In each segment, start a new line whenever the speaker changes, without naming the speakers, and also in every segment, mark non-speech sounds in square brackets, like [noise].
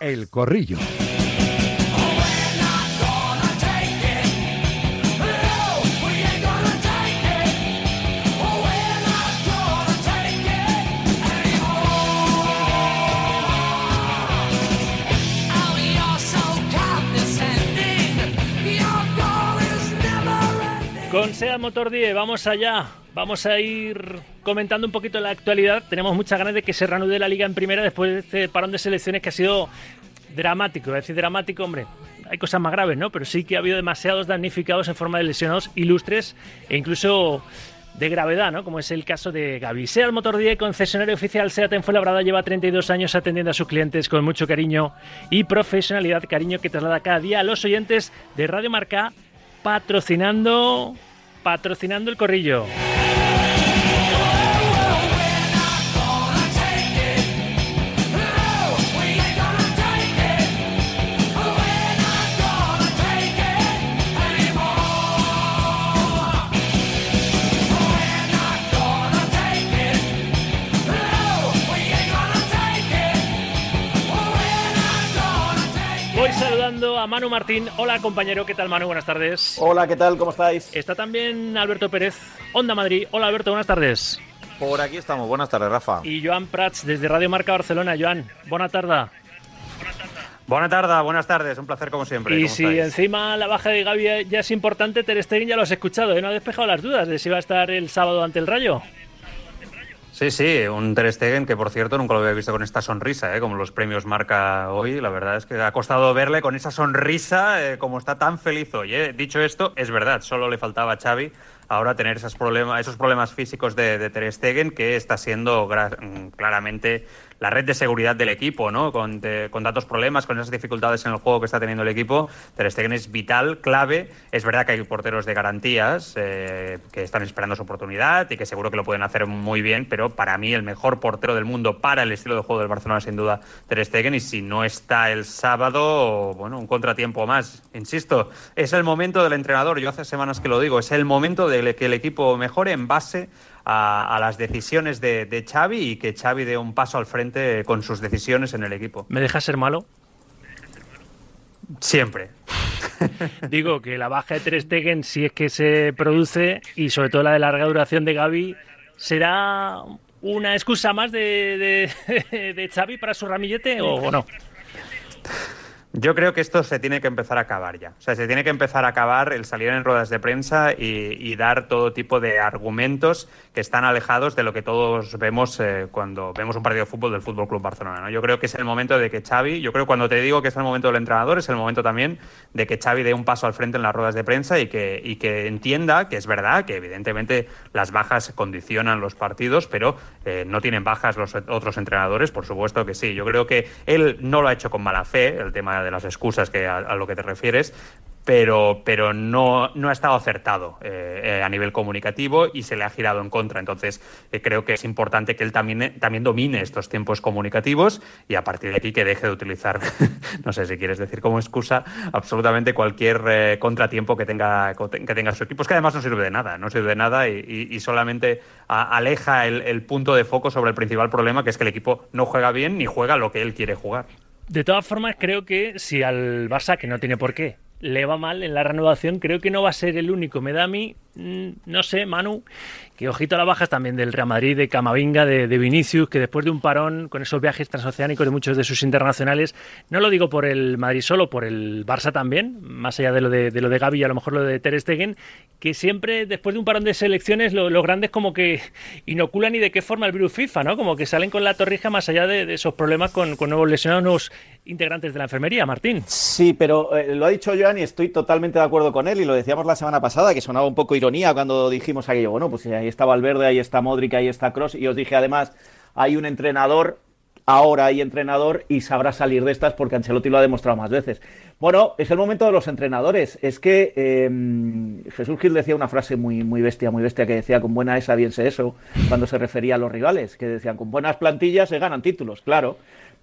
El Corrillo.
SEA Motor 10, vamos allá. Vamos a ir comentando un poquito la actualidad. Tenemos muchas ganas de que se reanude la liga en primera después de este parón de selecciones que ha sido dramático. Voy a decir dramático, hombre. Hay cosas más graves, ¿no? Pero sí que ha habido demasiados damnificados en forma de lesionados ilustres e incluso de gravedad, ¿no? Como es el caso de Gaby. SEAT Motor 10, concesionario oficial SEAT en Fuenlabrada, lleva 32 años atendiendo a sus clientes con mucho cariño y profesionalidad, cariño que traslada cada día a los oyentes de Radio Marca patrocinando patrocinando el corrillo. Manu Martín. Hola compañero, ¿qué tal Manu? Buenas tardes.
Hola, ¿qué tal? ¿Cómo estáis?
Está también Alberto Pérez, Onda Madrid. Hola Alberto, buenas tardes.
Por aquí estamos. Buenas tardes, Rafa.
Y Joan Prats desde Radio Marca Barcelona. Joan, buena tarde.
Buena tarde, buenas tardes. Un placer como siempre.
Y
¿Cómo
si
estáis?
encima la baja de Gaby ya es importante, Ter Stegen ya lo has escuchado, ¿eh? No ha despejado las dudas de si va a estar el sábado ante el Rayo.
Sí, sí, un Ter Stegen que por cierto nunca lo había visto con esta sonrisa, ¿eh? como los premios marca hoy. La verdad es que ha costado verle con esa sonrisa, eh, como está tan feliz hoy. ¿eh? Dicho esto, es verdad, solo le faltaba a Xavi ahora tener esos problemas, esos problemas físicos de, de Ter Stegen, que está siendo mm, claramente la red de seguridad del equipo, ¿no? Con, de- con tantos problemas, con esas dificultades en el juego que está teniendo el equipo, Ter Stegen es vital, clave. Es verdad que hay porteros de garantías eh, que están esperando su oportunidad y que seguro que lo pueden hacer muy bien, pero para mí el mejor portero del mundo para el estilo de juego del Barcelona sin duda Ter Stegen y si no está el sábado, bueno, un contratiempo más. Insisto, es el momento del entrenador, yo hace semanas que lo digo, es el momento de que el equipo mejore en base a, a las decisiones de, de Xavi y que Xavi dé un paso al frente con sus decisiones en el equipo.
¿Me deja ser malo?
Siempre. [laughs]
Digo que la baja de Ter Stegen, si es que se produce, y sobre todo la de larga duración de Gaby, será una excusa más de, de, [laughs] de Xavi para su ramillete o no.
Yo creo que esto se tiene que empezar a acabar ya. O sea, se tiene que empezar a acabar el salir en ruedas de prensa y, y dar todo tipo de argumentos que están alejados de lo que todos vemos eh, cuando vemos un partido de fútbol del Fútbol Club Barcelona. ¿no? Yo creo que es el momento de que Xavi, yo creo que cuando te digo que es el momento del entrenador, es el momento también de que Xavi dé un paso al frente en las ruedas de prensa y que, y que entienda que es verdad que evidentemente las bajas condicionan los partidos, pero eh, no tienen bajas los otros entrenadores, por supuesto que sí. Yo creo que él no lo ha hecho con mala fe, el tema de las excusas que a, lo que te refieres, pero, pero no, no ha estado acertado eh, eh, a nivel comunicativo y se le ha girado en contra. Entonces, eh, creo que es importante que él también, también domine estos tiempos comunicativos y a partir de aquí que deje de utilizar, [laughs] no sé si quieres decir como excusa, absolutamente cualquier contratiempo que tenga, que tenga su equipo. Es que además no sirve de nada, no sirve de nada y, solamente aleja el punto de foco sobre el principal problema, que es que el equipo no juega bien ni juega lo que él quiere jugar.
De todas formas, creo que si al Barça, que no tiene por qué, le va mal en la renovación, creo que no va a ser el único. Me da a mí, mm, no sé, Manu, que ojito a las bajas también del Real Madrid, de Camavinga, de, de, Vinicius, que después de un parón con esos viajes transoceánicos de muchos de sus internacionales, no lo digo por el Madrid solo, por el Barça también, más allá de lo de, lo de Gavi y a lo mejor lo de Ter Stegen, que siempre después de un parón de selecciones los lo grandes como que inoculan y de qué forma el virus FIFA, ¿no? Como que salen con la torrija más allá de, esos problemas con, con, nuevos lesionados, integrantes de la enfermería, Martín.
Sí, pero eh, lo ha dicho Joan y estoy totalmente de acuerdo con él y lo decíamos la semana pasada, que sonaba un poco ironía cuando dijimos aquello, bueno, pues ahí está Valverde, ahí está Modric, ahí está Cross y os dije además, hay un entrenador, ahora hay entrenador y sabrá salir de estas porque Ancelotti lo ha demostrado más veces. Bueno, es el momento de los entrenadores. Es que eh, Jesús Gil decía una frase muy, muy bestia, muy bestia, que decía con buena esa, bien sé eso, cuando se refería a los rivales, que decían con buenas plantillas se ganan títulos, claro.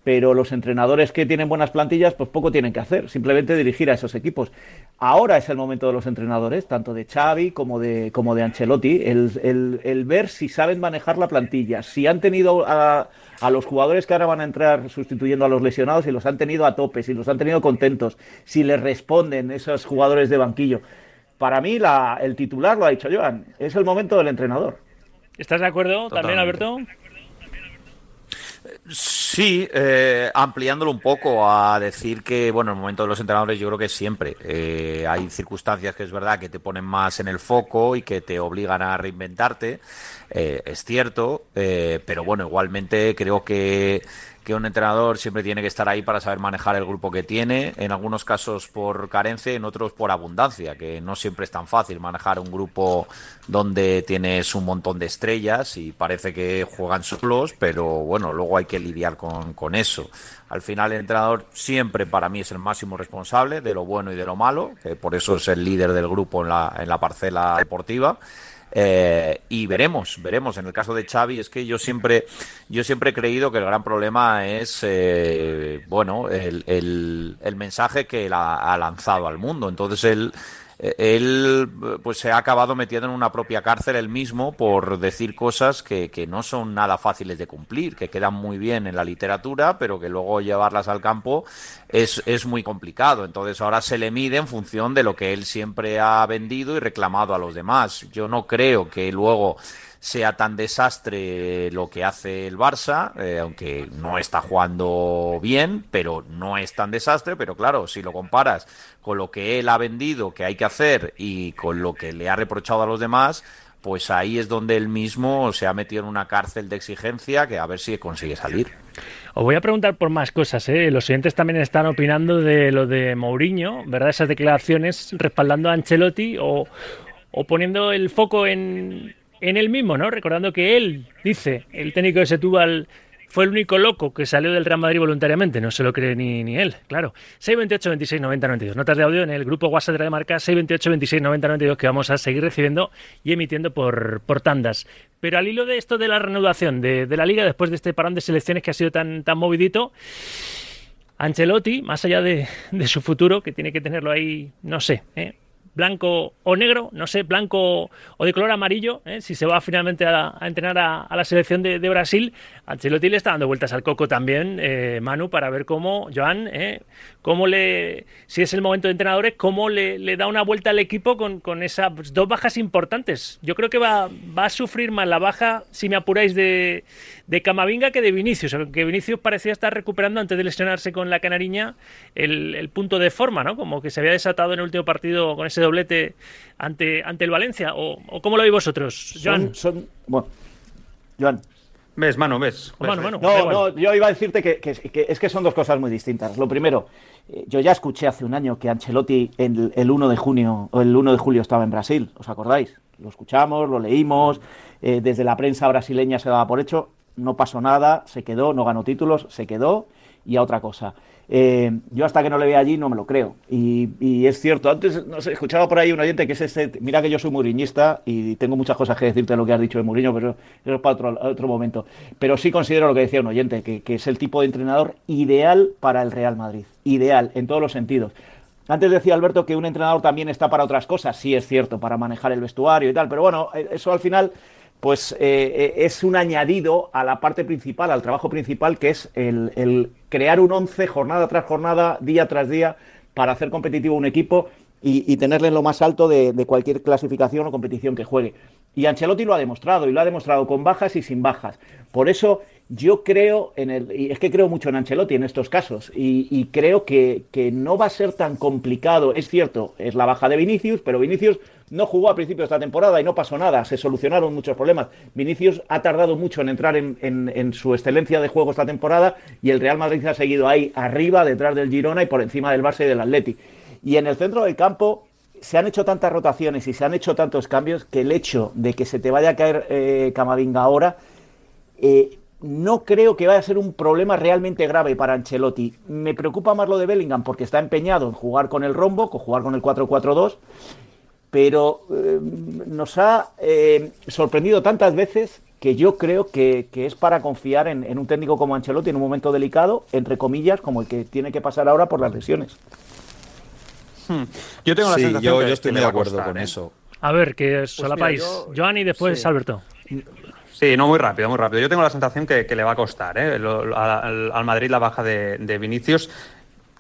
pero los entrenadores que tienen buenas plantillas, pues poco tienen que hacer, simplemente dirigir a esos equipos. Ahora es el momento de los entrenadores, tanto de Xavi como de, como de Ancelotti, el, ver si saben manejar la plantilla, si han tenido a, a, los jugadores que ahora van a entrar sustituyendo a los lesionados, si los han tenido a tope, si los han tenido contentos, si les responden esos jugadores de banquillo. Para mí la, el titular, lo ha dicho Joan, es el momento del entrenador.
¿Estás de acuerdo también, Alberto?
Sí, eh, ampliándolo un poco a decir que, bueno, en el momento de los entrenadores yo creo que siempre eh, hay circunstancias que es verdad que te ponen más en el foco y que te obligan a reinventarte, eh, es cierto, pero bueno, igualmente creo que que un entrenador siempre tiene que estar ahí para saber manejar el grupo que tiene, en algunos casos por carencia, en otros por abundancia, que no siempre es tan fácil manejar un grupo donde tienes un montón de estrellas y parece que juegan solos, pero bueno, luego hay que lidiar con, con eso. Al final el entrenador siempre para mí es el máximo responsable de lo bueno y de lo malo, que por eso es el líder del grupo en la, en la parcela deportiva. Eh, y veremos, veremos. En el caso de Xavi es que yo siempre, yo siempre he creído que el gran problema es, eh, bueno, el, el, mensaje que él ha lanzado al mundo. Entonces él él pues se ha acabado metiendo en una propia cárcel él mismo por decir cosas que, que, no son nada fáciles de cumplir, que quedan muy bien en la literatura, pero que luego llevarlas al campo es, es muy complicado. Entonces ahora se le mide en función de lo que él siempre ha vendido y reclamado a los demás. Yo no creo que luego sea tan desastre lo que hace el Barça, eh, aunque no está jugando bien, pero no es tan desastre, pero claro, si lo comparas con lo que él ha vendido que hay que hacer y con lo que le ha reprochado a los demás, pues ahí es donde él mismo se ha metido en una cárcel de exigencia que a ver si consigue salir.
Os voy a preguntar por más cosas. ¿eh? Los oyentes también están opinando de lo de Mourinho, ¿verdad? Esas declaraciones respaldando a Ancelotti o, o poniendo el foco en, en él mismo, ¿no? Recordando que él, dice, el técnico de Setúbal fue el único loco que salió del Real Madrid voluntariamente, no se lo cree ni, ni él, claro. 628 26 90 92. Notas de audio en el grupo WhatsApp de la marca 628 26 90 92 que vamos a seguir recibiendo y emitiendo por, por tandas. Pero al hilo de esto de la reanudación de, de, la liga después de este parón de selecciones que ha sido tan, tan movidito, Ancelotti, más allá de, de su futuro, que tiene que tenerlo ahí, no sé, ¿eh? Blanco o negro, no sé, blanco o de color amarillo, ¿eh? si se va finalmente a, entrenar a, la selección de, de, Brasil. Ancelotti le está dando vueltas al coco también, eh, Manu, para ver cómo, Joan, ¿eh? Cómo le, si es el momento de entrenadores, cómo le, le da una vuelta al equipo con, con, esas dos bajas importantes. Yo creo que va, va a sufrir más la baja, si me apuráis, de, de Camavinga que de Vinicius, que Vinicius parecía estar recuperando antes de lesionarse con la canariña el, el punto de forma, ¿no? Como que se había desatado en el último partido con ese doblete ante, ante el Valencia? ¿O, o cómo lo veis vosotros, Joan?
Son, son, bueno, Joan.
Ves, mano, ves.
ves, mano, mano,
no, no, yo iba a decirte que, que, que, es que son dos cosas muy distintas. Lo primero, eh, yo ya escuché hace un año que Ancelotti el, el 1 de junio o el 1 de julio estaba en Brasil, ¿os acordáis? Lo escuchamos, lo leímos, eh, desde la prensa brasileña se daba por hecho, no pasó nada, se quedó, no ganó títulos, se quedó y a otra cosa. Eh, yo hasta que no le vea allí no me lo creo. Y, es cierto, antes no sé, escuchaba por ahí un oyente que es este, mira que yo soy muriñista y tengo muchas cosas que decirte de lo que has dicho de Mourinho, pero eso es para otro, otro momento. Pero sí considero lo que decía un oyente, que, que es el tipo de entrenador ideal para el Real Madrid. Ideal, en todos los sentidos. Antes decía Alberto que un entrenador también está para otras cosas, sí es cierto, para manejar el vestuario y tal, pero bueno, eso al final pues eh, es un añadido a la parte principal, al trabajo principal, que es el, crear un once jornada tras jornada, día tras día, para hacer competitivo un equipo y, y tenerle en lo más alto de, de, cualquier clasificación o competición que juegue. Y Ancelotti lo ha demostrado, y lo ha demostrado con bajas y sin bajas. Por eso yo creo en el, y es que creo mucho en Ancelotti en estos casos, y, creo que, que, no va a ser tan complicado. Es cierto, es la baja de Vinicius, pero Vinicius no jugó a principio de esta temporada y no pasó nada, se solucionaron muchos problemas. Vinicius ha tardado mucho en entrar en, en, su excelencia de juego esta temporada y el Real Madrid ha seguido ahí arriba, detrás del Girona y por encima del Barça y del Atleti. Y en el centro del campo se han hecho tantas rotaciones y se han hecho tantos cambios que el hecho de que se te vaya a caer eh, Camavinga ahora eh, no creo que vaya a ser un problema realmente grave para Ancelotti. Me preocupa más lo de Bellingham porque está empeñado en jugar con el rombo, con jugar con el 4-4-2 pero eh, nos ha eh, sorprendido tantas veces que yo creo que, es para confiar en, un técnico como Ancelotti en un momento delicado, entre comillas, como el que tiene que pasar ahora por las lesiones.
Hmm. Yo tengo la sensación
yo,
que,
yo estoy de acuerdo con ¿eh? eso.
A ver, que solapáis. Pues Joan y después Alberto.
Sí, no, muy rápido, muy rápido. Yo tengo la sensación que, le va a costar ¿eh? al, Madrid la baja de, de Vinicius.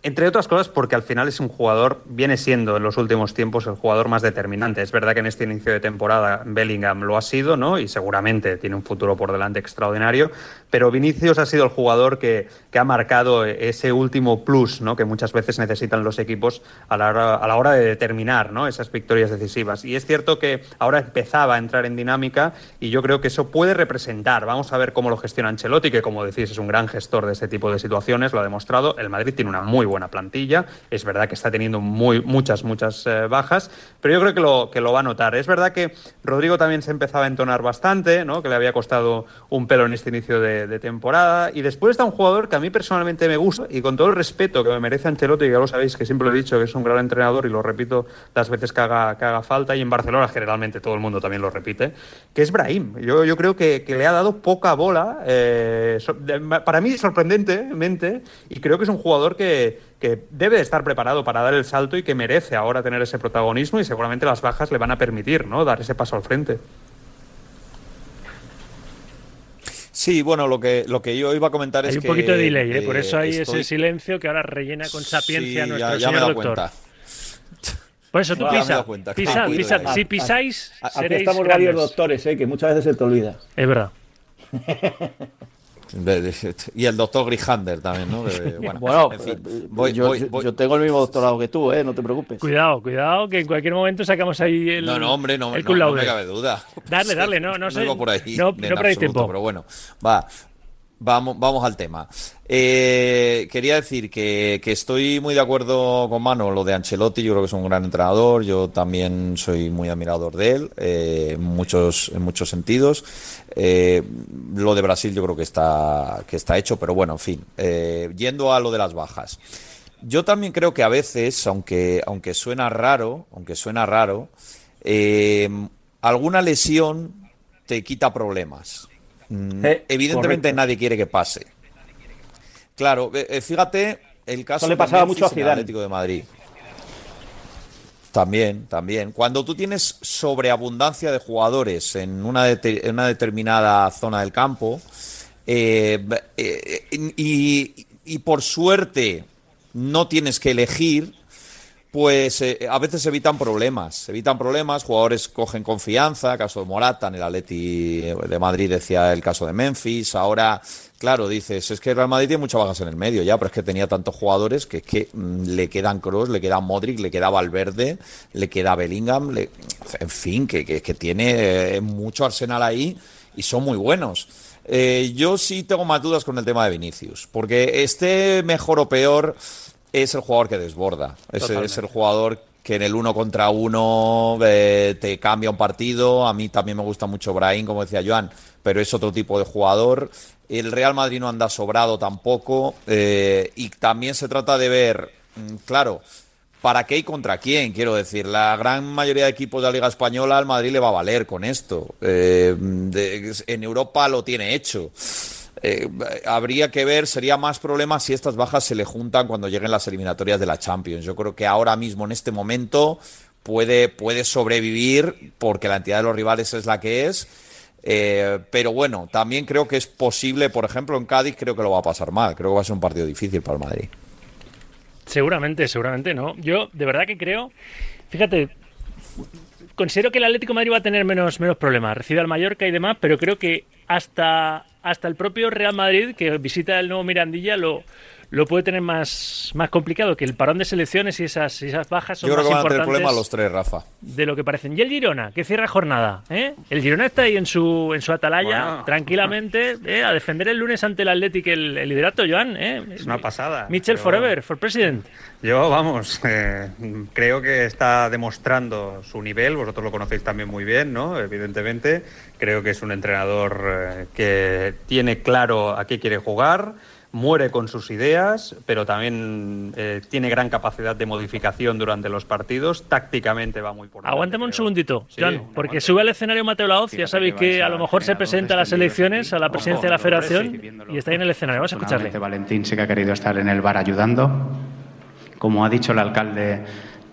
Entre otras cosas porque al final es un jugador, viene siendo en los últimos tiempos el jugador más determinante. Es verdad que en este inicio de temporada Bellingham lo ha sido, ¿no? Y seguramente tiene un futuro por delante extraordinario. Pero Vinicius ha sido el jugador que, que ha marcado ese último plus, ¿no? Que muchas veces necesitan los equipos a la hora, a la hora de determinar, ¿no? Esas victorias decisivas. Y es cierto que ahora empezaba a entrar en dinámica y yo creo que eso puede representar. Vamos a ver cómo lo gestiona Ancelotti, que como decís es un gran gestor de este tipo de situaciones, lo ha demostrado. El Madrid tiene una muy buena plantilla. Es verdad que está teniendo muy, muchas, muchas eh, bajas, pero yo creo que lo, que lo va a notar. Es verdad que Rodrigo también se empezaba a entonar bastante, ¿no? que le había costado un pelo en este inicio de, temporada. Y después está un jugador que a mí personalmente me gusta y con todo el respeto que me merece Ancelotti, que ya lo sabéis que siempre lo he dicho que es un gran entrenador y lo repito las veces que haga, que haga falta, y en Barcelona generalmente todo el mundo también lo repite, que es Brahim. Yo, yo creo que, le ha dado poca bola, eh, para mí sorprendentemente, y creo que es un jugador que, que debe estar preparado para dar el salto y que merece ahora tener ese protagonismo y seguramente las bajas le van a permitir ¿no? dar ese paso al frente.
Sí, bueno, lo que, lo que yo iba a comentar es
que...
Hay
un poquito de delay, ¿eh? por eso hay ese silencio que ahora rellena con sapiencia nuestro
ya,
señor
me doctor.
Por eso tú pisa, pisa, pisa, si pisáis,
Aquí estamos varios doctores, ¿eh? que muchas veces se te olvida.
Es verdad. [laughs] [laughs]
Y el doctor Grijander también, ¿no?
bueno, eh, yo, tengo el mismo doctorado que tú, ¿eh? No te preocupes.
Cuidado, cuidado, que en cualquier momento sacamos ahí el.
No, no, hombre, no, no, me cabe duda.
Darle, [laughs] darle, no, no, sé.
No por ahí, no, no tiempo. Pero bueno, va. Vamos, vamos al tema. Eh, quería decir que, estoy muy de acuerdo con Mano, lo de Ancelotti, yo creo que es un gran entrenador, yo también soy muy admirador de él, eh, en, muchos, en muchos sentidos. Eh, lo de Brasil yo creo que está, que está hecho, pero bueno, en fin, yendo a lo de las bajas. Yo también creo que a veces, aunque, aunque suena raro, aunque suena raro, alguna lesión te quita problemas. Mm, eh, evidentemente nadie quiere que pase. Claro, eh, eh, fíjate el caso
le pasaba mucho a Atlético
de Madrid. También, también. Cuando tú tienes sobreabundancia de jugadores en una, una determinada zona del campo y, y, por suerte no tienes que elegir, pues eh, a veces evitan problemas, evitan problemas, jugadores cogen confianza, caso de Morata en el Atleti de Madrid decía el caso de Memphis, ahora, claro, dices, es que Real Madrid tiene muchas bajas en el medio ya, pero es que tenía tantos jugadores que es que mm, le quedan Kroos, le queda Modric, le queda Valverde, le queda Bellingham, en fin, que, que, tiene eh, mucho arsenal ahí y son muy buenos. Eh, yo sí tengo más dudas con el tema de Vinicius, porque esté mejor o peor es el jugador que desborda. Es, es, el jugador que en el uno contra uno eh, te cambia un partido. A mí también me gusta mucho Brahim, como decía Joan, pero es otro tipo de jugador. El Real Madrid no anda sobrado tampoco. Eh, y también se trata de ver, mm, claro, para qué y contra quién, quiero decir. La gran mayoría de equipos de la Liga Española al Madrid le va a valer con esto. Eh, en Europa lo tiene hecho. Eh, habría que ver, sería más problema si estas bajas se le juntan cuando lleguen las eliminatorias de la Champions. Yo creo que ahora mismo, en este momento, puede, puede sobrevivir porque la entidad de los rivales es la que es. Eh, pero bueno, también creo que es posible, por ejemplo, en Cádiz creo que lo va a pasar mal. Creo que va a ser un partido difícil para el Madrid.
Seguramente, seguramente no. Yo de verdad que creo, fíjate, considero que el Atlético Madrid va a tener menos, menos problemas. Recibe al Mallorca y demás, pero creo que hasta, hasta el propio Real Madrid, que visita el nuevo Mirandilla, lo, lo puede tener más, más complicado, que el parón de selecciones y esas, esas bajas son
Yo creo
que
van a tener problemas los tres, Rafa.
De lo que parecen. Y el Girona, que cierra jornada. ¿eh? El Girona está ahí en su, en su atalaya, tranquilamente, ¿eh? a defender el lunes ante el Athletic el, liderato, Joan. ¿eh?
Es una pasada.
Mitchell Forever, for President.
Yo, vamos, [laughs] eh, creo que está demostrando su nivel, vosotros lo conocéis también muy bien, ¿no? Evidentemente, creo que es un entrenador que tiene claro a qué quiere jugar muere con sus ideas, pero también eh, tiene gran capacidad de modificación durante los partidos. Tácticamente va muy por
Aguántame un segundito, John, porque sube al escenario Mateo Laoz. Ya sabéis que a lo mejor se presenta a las elecciones, a la presidencia de la federación y está ahí en el escenario. Vamos a escucharle.
Valentín sí que ha querido estar en el bar ayudando. Como ha dicho el alcalde,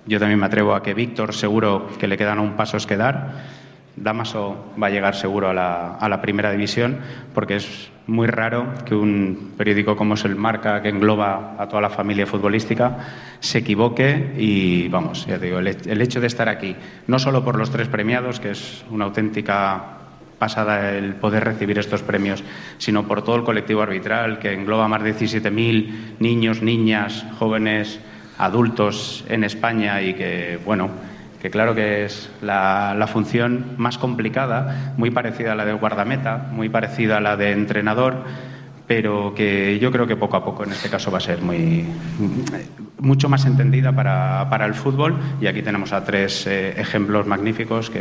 yo también me atrevo a que Víctor seguro que le quedan un pasos que dar. Damaso va a llegar seguro a la, a la primera división porque es muy raro que un periódico como es el Marca, que engloba a toda la familia futbolística, se equivoque y, vamos, ya digo, el, hecho de estar aquí, no solo por los tres premiados, que es una auténtica pasada el poder recibir estos premios, sino por todo el colectivo arbitral que engloba más de 17.000 niños, niñas, jóvenes, adultos en España y que, bueno, que claro que es la, función más complicada, muy parecida a la de guardameta, muy parecida a la de entrenador, pero que yo creo que poco a poco en este caso va a ser mucho más entendida para, el fútbol. Y aquí tenemos a tres eh, ejemplos magníficos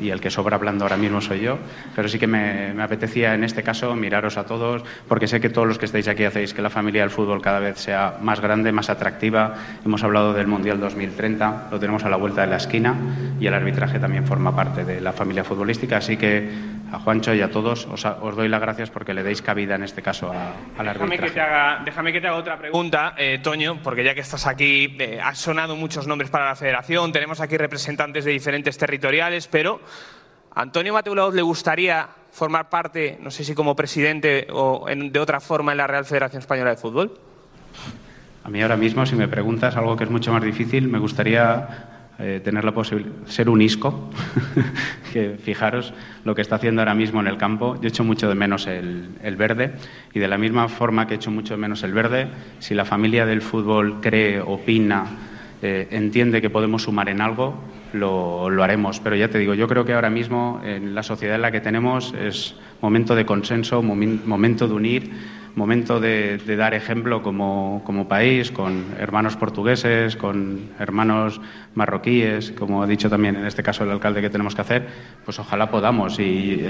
y el que sobra hablando ahora mismo soy yo, pero sí que me, me, apetecía en este caso miraros a todos porque sé que todos los que estáis aquí hacéis que la familia del fútbol cada vez sea más grande, más atractiva. Hemos hablado del Mundial 2030, lo tenemos a la vuelta de la esquina y el arbitraje también forma parte de la familia futbolística, así que a Juancho y a todos os, doy las gracias porque le deis cabida en este caso a, al
déjame que, te haga, déjame que te haga otra pregunta, eh, Toño, porque ya que estás aquí, eh, has sonado muchos nombres para la federación, tenemos aquí representantes de diferentes territoriales, pero ¿a Antonio Mateo le gustaría formar parte, no sé si como presidente o de otra forma en la Real Federación Española de Fútbol?
A mí ahora mismo, si me preguntas algo que es mucho más difícil, me gustaría eh, tener la posibilidad, ser un isco, [laughs] que fijaros lo que está haciendo ahora mismo en el campo. Yo echo mucho de menos el, verde y de la misma forma que echo mucho de menos el verde, si la familia del fútbol cree, opina, eh, entiende que podemos sumar en algo, lo, lo, haremos. Pero ya te digo, yo creo que ahora mismo en la sociedad en la que tenemos es momento de consenso, momento de unir momento de, dar ejemplo como, país, con hermanos portugueses, con hermanos marroquíes, como ha dicho también en este caso el alcalde que tenemos que hacer, pues ojalá podamos. Y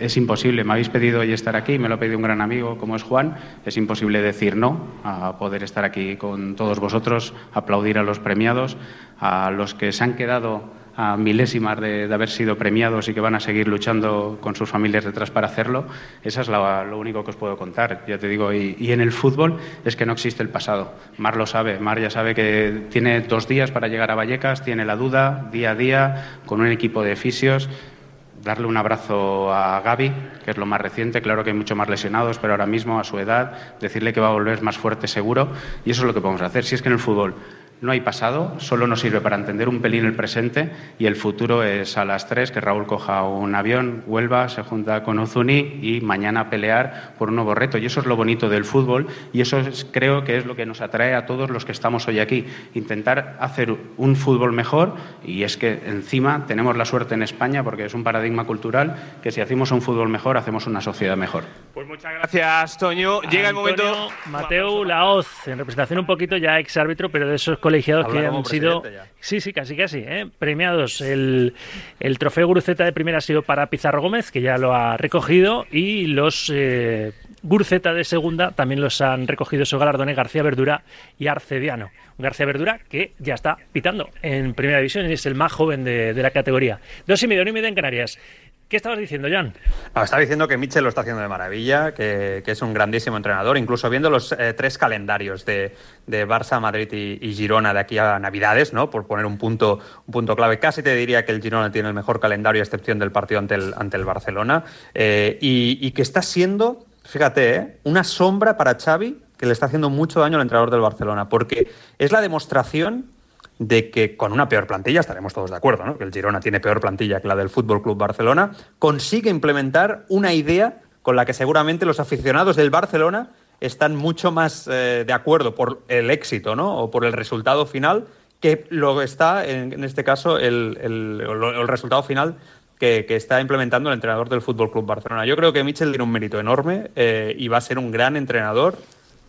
es imposible, me habéis pedido hoy estar aquí, me lo ha pedido un gran amigo como es Juan, es imposible decir no a poder estar aquí con todos vosotros, aplaudir a los premiados, a los que se han quedado a milésimas de, haber sido premiados y que van a seguir luchando con sus familias detrás para hacerlo. Eso es lo único que os puedo contar, ya te digo. Y, y, en el fútbol es que no existe el pasado. Mar lo sabe. Mar ya sabe que tiene dos días para llegar a Vallecas, tiene la duda día a día con un equipo de fisios darle un abrazo a Gaby, que es lo más reciente, claro que hay mucho más lesionados, pero ahora mismo a su edad, decirle que va a volver más fuerte seguro, y eso es lo que podemos hacer. Si es que en el fútbol no hay pasado, solo nos sirve para entender un pelín el presente y el futuro es a las tres que Raúl coja un avión, vuelva, se junta con Ozuni y mañana pelear por un nuevo reto. Y eso es lo bonito del fútbol y eso creo que es lo que nos atrae a todos los que estamos hoy aquí. Intentar hacer un fútbol mejor y es que encima tenemos la suerte en España porque es un paradigma cultural que si hacemos un fútbol mejor hacemos una sociedad mejor.
Pues muchas gracias, Toño. Llega el momento.
Mateo Laoz, en representación un poquito ya ex árbitro, pero de esos colegiados que han sido. Sí, sí, casi, casi. ¿eh? Premiados. El, el, trofeo Guruceta de primera ha sido para Pizarro Gómez, que ya lo ha recogido, y los eh, Guruceta de segunda también los han recogido esos galardones García Verdura y Arcediano. García Verdura que ya está pitando en primera división y es el más joven de, de la categoría. Dos y medio, y medio en Canarias. ¿Qué estabas diciendo, Jan?
estaba diciendo que Mitchell lo está haciendo de maravilla, que, es un grandísimo entrenador, incluso viendo los eh, tres calendarios de, Barça, Madrid y, Girona de aquí a Navidades, ¿no? Por poner un punto, un punto clave. Casi te diría que el Girona tiene el mejor calendario, a excepción del partido ante el, ante el Barcelona. Eh, y, que está siendo, fíjate, ¿eh? una sombra para Xavi que le está haciendo mucho daño al entrenador del Barcelona, porque es la demostración de que con una peor plantilla, estaremos todos de acuerdo, que el Girona tiene peor plantilla que la del Fútbol Club Barcelona, consigue implementar una idea con la que seguramente los aficionados del Barcelona están mucho más eh, de acuerdo por el éxito ¿no? o por el resultado final que lo está, en, este caso, el, el, resultado final que, está implementando el entrenador del Fútbol Club Barcelona. Yo creo que Michel tiene un mérito enorme eh, y va a ser un gran entrenador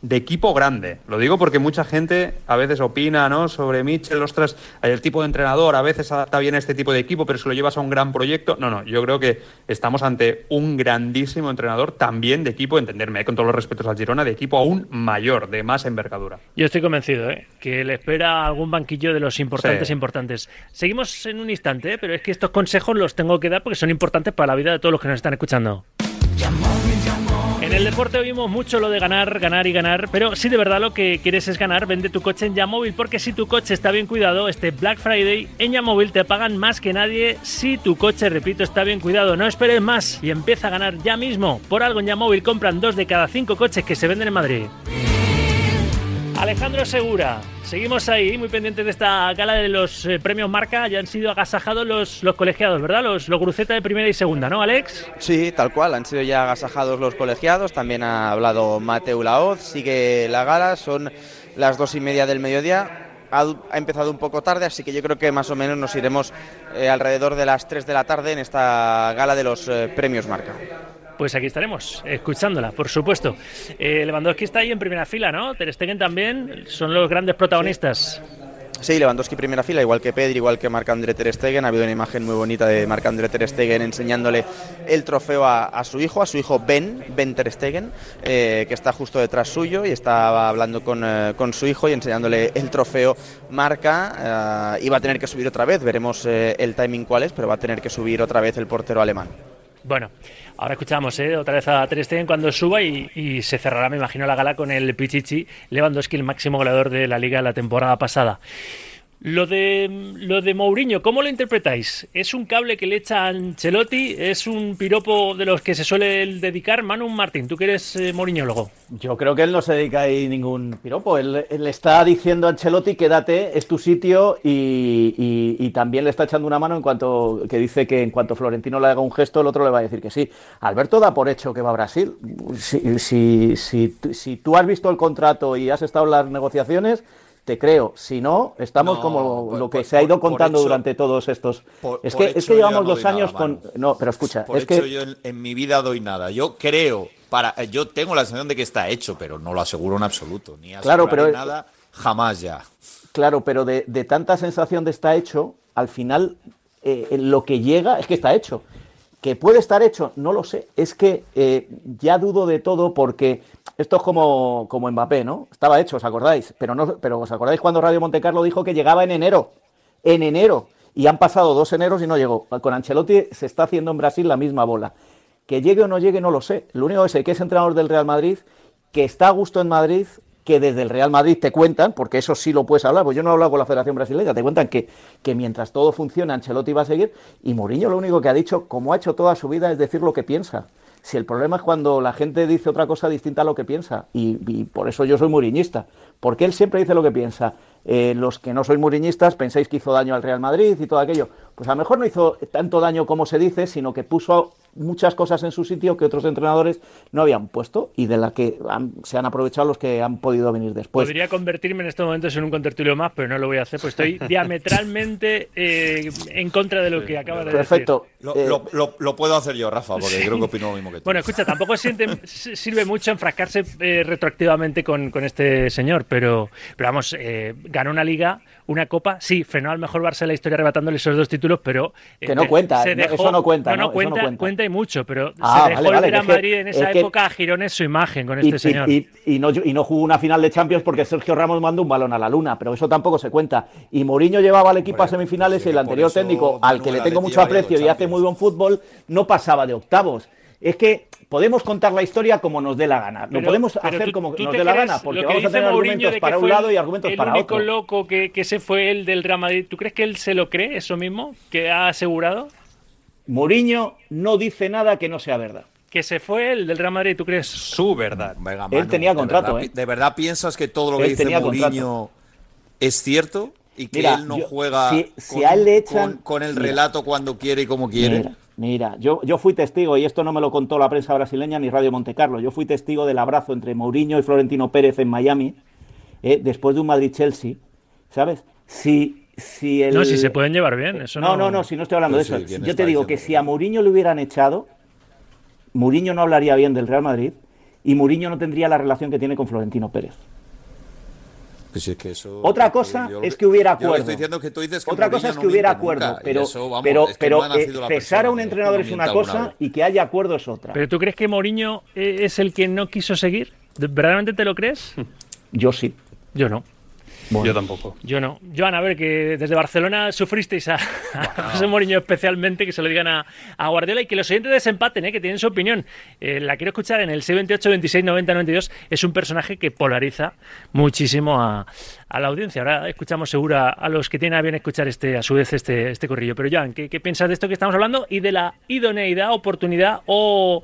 de equipo grande. Lo digo porque mucha gente a veces opina ¿no? sobre Mitchell, ostras, el tipo de entrenador a veces adapta bien a este tipo de equipo, pero si lo llevas a un gran proyecto. No, no, yo creo que estamos ante un grandísimo entrenador también de equipo, entenderme, ¿eh? con todos los respetos al Girona, de equipo aún mayor, de más envergadura.
Yo estoy convencido ¿eh? que le espera algún banquillo de los importantes importantes. Seguimos en un instante, ¿eh? pero es que estos consejos los tengo que dar porque son importantes para la vida de todos los que nos están escuchando. En el deporte oímos mucho lo de ganar, ganar y ganar, pero si de verdad lo que quieres es ganar, vende tu coche en Yamóvil, porque si tu coche está bien cuidado, este Black Friday en Yamóvil te pagan más que nadie si tu coche, repito, está bien cuidado. No esperes más y empieza a ganar ya mismo. Por algo en Yamóvil compran dos de cada cinco coches que se venden en Madrid. Alejandro Segura, seguimos ahí, muy pendientes de esta gala de los eh, premios Marca. Ya han sido agasajados los, los colegiados, ¿verdad? Los, los Gruceta de primera y segunda, ¿no, Alex?
Sí, tal cual, han sido ya agasajados los colegiados. También ha hablado Mateo Laoz, sigue la gala, son las dos y media del mediodía. Ha, empezado un poco tarde, así que yo creo que más o menos nos iremos eh, alrededor de las 3 de la tarde en esta gala de los eh, premios Marca.
Pues aquí estaremos, escuchándola, por supuesto. Eh, Lewandowski está ahí en primera fila, ¿no? Ter Stegen también, son los grandes protagonistas.
Sí, Lewandowski primera fila, igual que Pedri, igual que Marc-André Ter Stegen. Ha habido una imagen muy bonita de Marc-André Ter Stegen enseñándole el trofeo a, su hijo, a su hijo Ben, Ben Ter Stegen, eh, que está justo detrás suyo y estaba hablando con, eh, con su hijo y enseñándole el trofeo Marca. Eh, y va a tener que subir otra vez, veremos el timing cuál es, pero va a tener que subir otra vez el portero alemán.
Bueno, ahora escuchamos ¿eh? otra vez a Ter cuando suba y, y, se cerrará, me imagino, la gala con el Pichichi Lewandowski, el máximo goleador de la liga la temporada pasada. Lo de, lo de Mourinho, ¿cómo lo interpretáis? ¿Es un cable que le echa a Ancelotti? ¿Es un piropo de los que se suele dedicar? Manu Martín, tú que eres eh, moriñólogo.
Yo creo que él no se dedica ahí ningún piropo. Él, él está diciendo a Ancelotti, quédate, es tu sitio y, también le está echando una mano en cuanto que dice que en cuanto Florentino le haga un gesto, el otro le va a decir que sí. Alberto da por hecho que va a Brasil. Si, si, si, si tú has visto el contrato y has estado en las negociaciones te creo. Si no, estamos no, como por, lo que por, se ha ido contando hecho, durante todos estos. es, que, es que llevamos no dos años nada, con. No, pero escucha,
por
es
hecho,
que.
yo en, en, mi vida doy nada. Yo creo, para, yo tengo la sensación de que está hecho, pero no lo aseguro en absoluto. Ni
claro, pero
nada, jamás ya.
Claro, pero de, de, tanta sensación de está hecho, al final eh, lo que llega es que está hecho. Que puede estar hecho, no lo sé. Es que eh, ya dudo de todo porque esto es como, como Mbappé, ¿no? Estaba hecho, ¿os acordáis? Pero, no, pero ¿os acordáis cuando Radio Montecarlo dijo que llegaba en enero? En enero. Y han pasado dos eneros y no llegó. Con Ancelotti se está haciendo en Brasil la misma bola. Que llegue o no llegue, no lo sé. Lo único que sé que es entrenador del Real Madrid, que está a gusto en Madrid, que desde el Real Madrid te cuentan, porque eso sí lo puedes hablar, pues yo no he hablado con la Federación Brasileña, te cuentan que, que mientras todo funciona, Ancelotti va a seguir, y Mourinho lo único que ha dicho, como ha hecho toda su vida, es decir lo que piensa. Si el problema es cuando la gente dice otra cosa distinta a lo que piensa, y, por eso yo soy muriñista, porque él siempre dice lo que piensa. Eh, los que no sois muriñistas pensáis que hizo daño al Real Madrid y todo aquello. Pues a lo mejor no hizo tanto daño como se dice, sino que puso muchas cosas en su sitio que otros entrenadores no habían puesto y de la que han, se han aprovechado los que han podido venir después.
Podría convertirme en estos momentos en un contertulio más, pero no lo voy a hacer, pues estoy [laughs] diametralmente eh, en contra de lo que acaba de
perfecto.
decir.
Lo, eh, lo, lo, lo, puedo hacer yo, Rafa, porque sí. creo que opino lo mismo que tú.
Bueno, escucha, tampoco siente, sirve mucho enfrascarse eh, retroactivamente con, con, este señor, pero, pero vamos, eh, ganó una liga, una copa, sí, frenó al mejor Barça de la historia arrebatándole esos dos títulos, pero...
que no cuenta,
dejó,
eso no cuenta.
No, no,
¿no?
cuenta,
no cuenta,
cuenta. y mucho, pero
ah,
se dejó
vale,
el Real Madrid
es
en esa
que,
época a girones su imagen con este
y,
señor.
Y, y, no, y, no, jugó una final de Champions porque Sergio Ramos mandó un balón a la luna, pero eso tampoco se cuenta. Y Mourinho llevaba al equipo bueno, a semifinales y el anterior técnico, al que le tengo mucho aprecio y hace muy buen fútbol, no pasaba de octavos. Es que podemos contar la historia como nos dé la gana. Pero, lo podemos hacer
tú,
como
tú
nos dé la gana, porque vamos a tener argumentos para un lado y argumentos para otro.
El único loco que, que se fue el del Real Madrid, ¿tú crees que él se lo cree eso mismo? ¿Que ha asegurado?
Mourinho no dice nada que no sea verdad.
Que se fue el del Real Madrid, ¿tú crees?
Su verdad.
Venga,
Manu, él tenía contrato,
¿de verdad,
¿eh?
¿De verdad piensas que todo lo que
él
dice Mourinho es cierto? ¿Y que
mira,
él no
yo,
juega
si,
con,
si a él le echan,
con, con el
mira,
relato cuando quiere y como quiere?
Mira, mira yo, yo, fui testigo, y esto no me lo contó la prensa brasileña ni Radio Montecarlo, yo fui testigo del abrazo entre Mourinho y Florentino Pérez en Miami, eh, después de un Madrid-Chelsea, ¿sabes? Si, si el...
No, si se pueden llevar bien, eso
no...
No,
no, no, si no estoy hablando pues de eso. Sí, yo te digo que si a Mourinho le hubieran echado, Mourinho no hablaría bien del Real Madrid, y Mourinho no tendría la relación que tiene con Florentino Pérez.
Pues es que eso,
Otra cosa
yo-
es que hubiera acuerdo.
estoy diciendo que tú dices que
Otra
Mourinho
cosa es
no
que hubiera acuerdo,
nunca,
pero,
eso, vamos,
pero,
es que
pero
no
eh, cesar a un
que
entrenador es una cosa
vez.
y que haya acuerdo es otra.
¿Pero tú crees que Mourinho eh, es el que no quiso seguir? ¿De- ¿Verdaderamente te lo crees?
Yo sí.
Yo no.
Yo tampoco.
Yo no. Joan, a ver, que desde Barcelona sufristeis a, a José Mourinho especialmente, que se lo digan a, a Guardiola y que los oyentes desempaten, ¿eh? que tienen su opinión. Eh, la quiero escuchar en el 628 26 90 92. Es un personaje que polariza muchísimo a, a la audiencia. Ahora escuchamos seguro a, a los que tienen a bien escuchar este, a su vez este, este corrillo. Pero Joan, ¿qué, ¿qué piensas de esto que estamos hablando y de la idoneidad, oportunidad o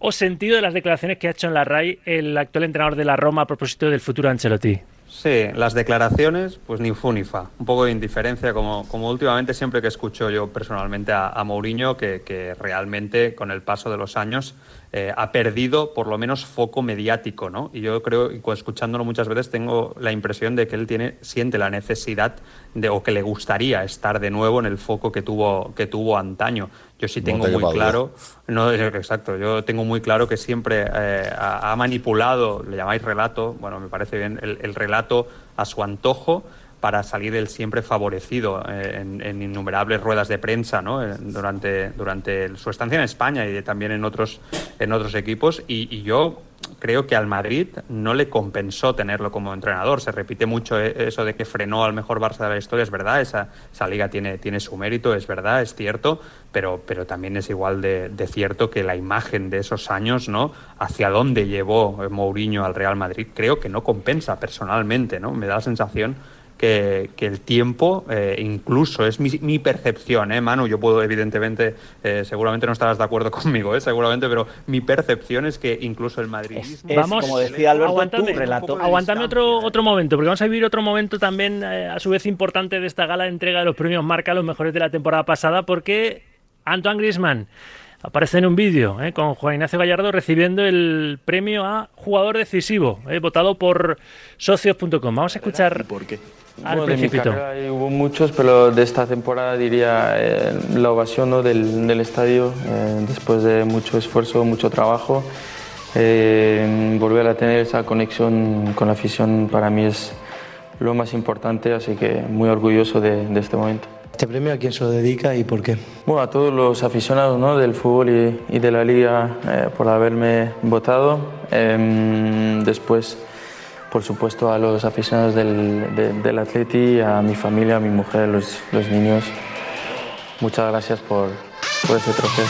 o sentido de las declaraciones que ha hecho en la RAI el actual entrenador de la Roma a propósito del futuro Ancelotti?
Sí, las declaraciones, pues ni fu ni fa. Un poco de indiferencia, como, como últimamente siempre que escucho yo personalmente a, Mourinho, que realmente con el paso de los años eh, ha perdido por lo menos foco mediático, ¿no? Y yo creo, escuchándolo muchas veces, tengo la impresión de que él tiene, siente la necesidad de, o que le gustaría estar de nuevo en el foco que tuvo, que tuvo antaño. Yo sí
No
tengo
te
muy claro no, eh, exacto. Yo tengo muy claro que siempre eh, ha, ha manipulado, le llamáis relato, bueno, me parece bien, el, el relato a su antojo para salir él siempre favorecido eh, en, en innumerables ruedas de prensa ¿no? Eh, durante, durante el- su estancia en España y también en otros, en otros equipos. Y, y yo creo que al Madrid no le compensó tenerlo como entrenador. Se repite mucho eh, eso de que frenó al mejor Barça de la historia, es verdad, esa, esa liga tiene, tiene su mérito, es verdad, es cierto, pero, pero también es igual de, de cierto que la imagen de esos años, ¿no? Hacia dónde llevó Mourinho al Real Madrid, creo que no compensa personalmente, ¿no? Me da la sensación que, que el tiempo, eh, incluso es mi, mi percepción, ¿eh, Manu? Yo puedo, evidentemente, eh, seguramente no estarás de acuerdo [laughs] conmigo, ¿eh? Seguramente, pero mi percepción es que incluso el madridismo...
Es,
Vamos,
como decía Alberto,
aguántame,
tu relato.
Aguantame otro,
¿eh?
otro momento, porque vamos a vivir otro momento también, eh, a su vez importante, de esta gala de entrega de los premios Marca, los mejores de la temporada pasada, porque Antoine Griezmann aparece en un vídeo eh, con Juan Ignacio Gallardo recibiendo el premio a jugador decisivo, eh, votado por socios.com. Vamos a escuchar
¿Por qué?
al
Bueno, de mi
principito.
carrera hay- hubo muchos, pero de esta temporada diría eh, la ovación ¿no? del, del estadio, eh, después de mucho esfuerzo, mucho trabajo. eh, volver a tener esa conexión con la afición para mí es lo más importante, así que muy orgulloso de, de este momento.
¿Este premio a quién se lo dedica y por qué?
Bueno, a todos los aficionados ¿no? del fútbol y, y de la liga eh, por haberme votado. Em, después, por supuesto, a los aficionados del, de- del Atleti, a mi familia, a mi mujer, los, los niños. Muchas gracias por, por ese trofeo.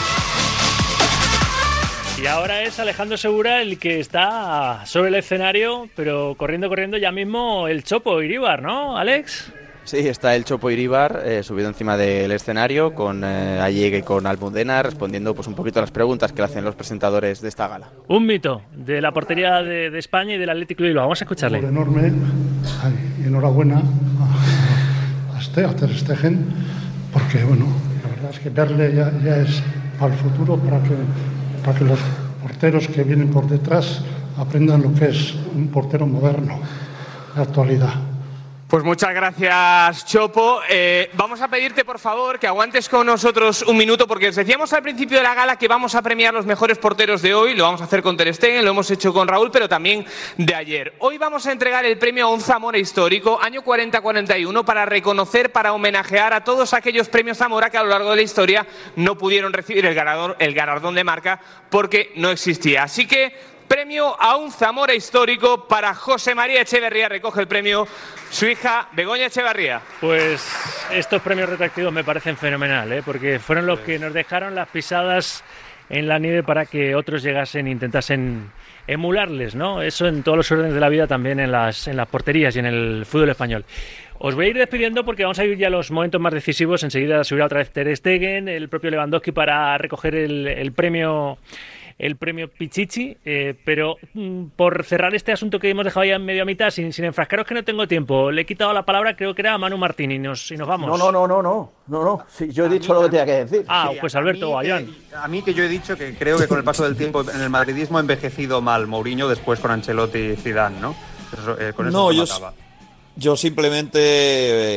Y ahora es Alejandro Segura el que está sobre el escenario, pero corriendo, corriendo ya mismo el Chopo Iríbar, ¿no, Alex?
Sí, está el Chopo Iribar eh, subido encima del escenario con eh, Allegue y con Almudena respondiendo pues un poquito a las preguntas que le hacen los presentadores de esta gala.
Un mito de la portería de, de España y del Atlético de Bilbao. Vamos a escucharle.
Un enorme y enhorabuena a, a, este, a Ter Stegen, porque bueno, la verdad es que verle ya, ya es para el futuro, para que, para que los porteros que vienen por detrás aprendan lo que es un portero moderno de actualidad.
Pues muchas gracias, Chopo. Eh, vamos a pedirte, por favor, que aguantes con nosotros un minuto, porque os decíamos al principio de la gala que vamos a premiar los mejores porteros de hoy. Lo vamos a hacer con Ter Stegen, lo hemos hecho con Raúl, pero también de ayer. Hoy vamos a entregar el premio a un Zamora histórico, año 40-41, para reconocer, para homenajear a todos aquellos premios Zamora que a lo largo de la historia no pudieron recibir el ganador, el galardón de marca porque no existía. Así que Premio a un Zamora histórico para José María Echeverría. Recoge el premio su hija Begoña Echeverría.
Pues estos premios retroactivos me parecen fenomenal, ¿eh? porque fueron los que nos dejaron las pisadas en la nieve para que otros llegasen e intentasen emularles, ¿no? Eso en todos los órdenes de la vida, también en las, en las porterías y en el fútbol español. Os voy a ir despidiendo porque vamos a ir ya a los momentos más decisivos. Enseguida subirá otra vez Ter Stegen, el propio Lewandowski para recoger el premio el premio Pichichi, eh, pero mm, por cerrar este asunto que hemos dejado ya en medio a mitad, sin, sin enfrascaros que no tengo tiempo, le he quitado la palabra, creo que era a Manu Martín y nos, y nos vamos.
No, no, no, no, no, no, no. Sí, yo he dicho lo que tenía que decir.
Ah,
Sí,
pues
a
Alberto
mí que- A mí que yo he dicho que creo que con el paso del tiempo en el madridismo ha envejecido mal Mourinho después con Ancelotti y Zidane, ¿no? Eso, eh, con eso
No, yo. Yo simplemente,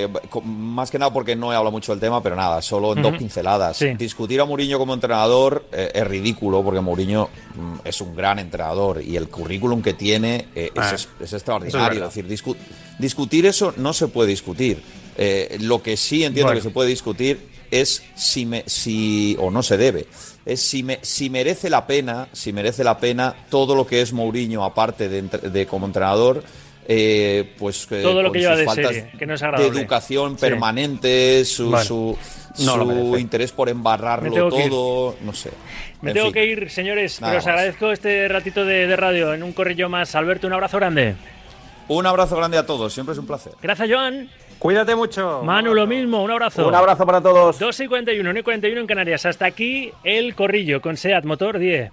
eh, más que nada porque no he hablado mucho del tema, pero nada, solo en dos pinceladas.
Sí.
Discutir a Mourinho como entrenador eh, es ridículo porque Mourinho mm, es un gran entrenador y el currículum que tiene eh,
Ah,
es, es
eso es
extraordinario. es decir, discu- discutir eso no se puede discutir. Lo que sí entiendo
Bueno.
que se puede discutir es si me, si o no se debe es si me, si merece la pena si merece la pena todo lo que es Mourinho aparte de, de como entrenador eh, pues eh,
Todo lo que lleva de
faltas
serie, que no es
de
agradable.
educación
Sí.
permanente su,
Vale.
su,
No
interés por embarrarlo todo no sé
Me
En
tengo
fin.
que ir, señores,
Nada
pero os
más.
agradezco este ratito de, de radio en un corrillo más. Alberto, un abrazo grande.
un abrazo grande a todos siempre es un placer
Gracias, Joan.
Cuídate mucho.
Manu, lo mismo, un abrazo.
Un abrazo para todos.
2 y 41, 1 y 41 en Canarias. Hasta aquí el corrillo con SEAT Motor 10.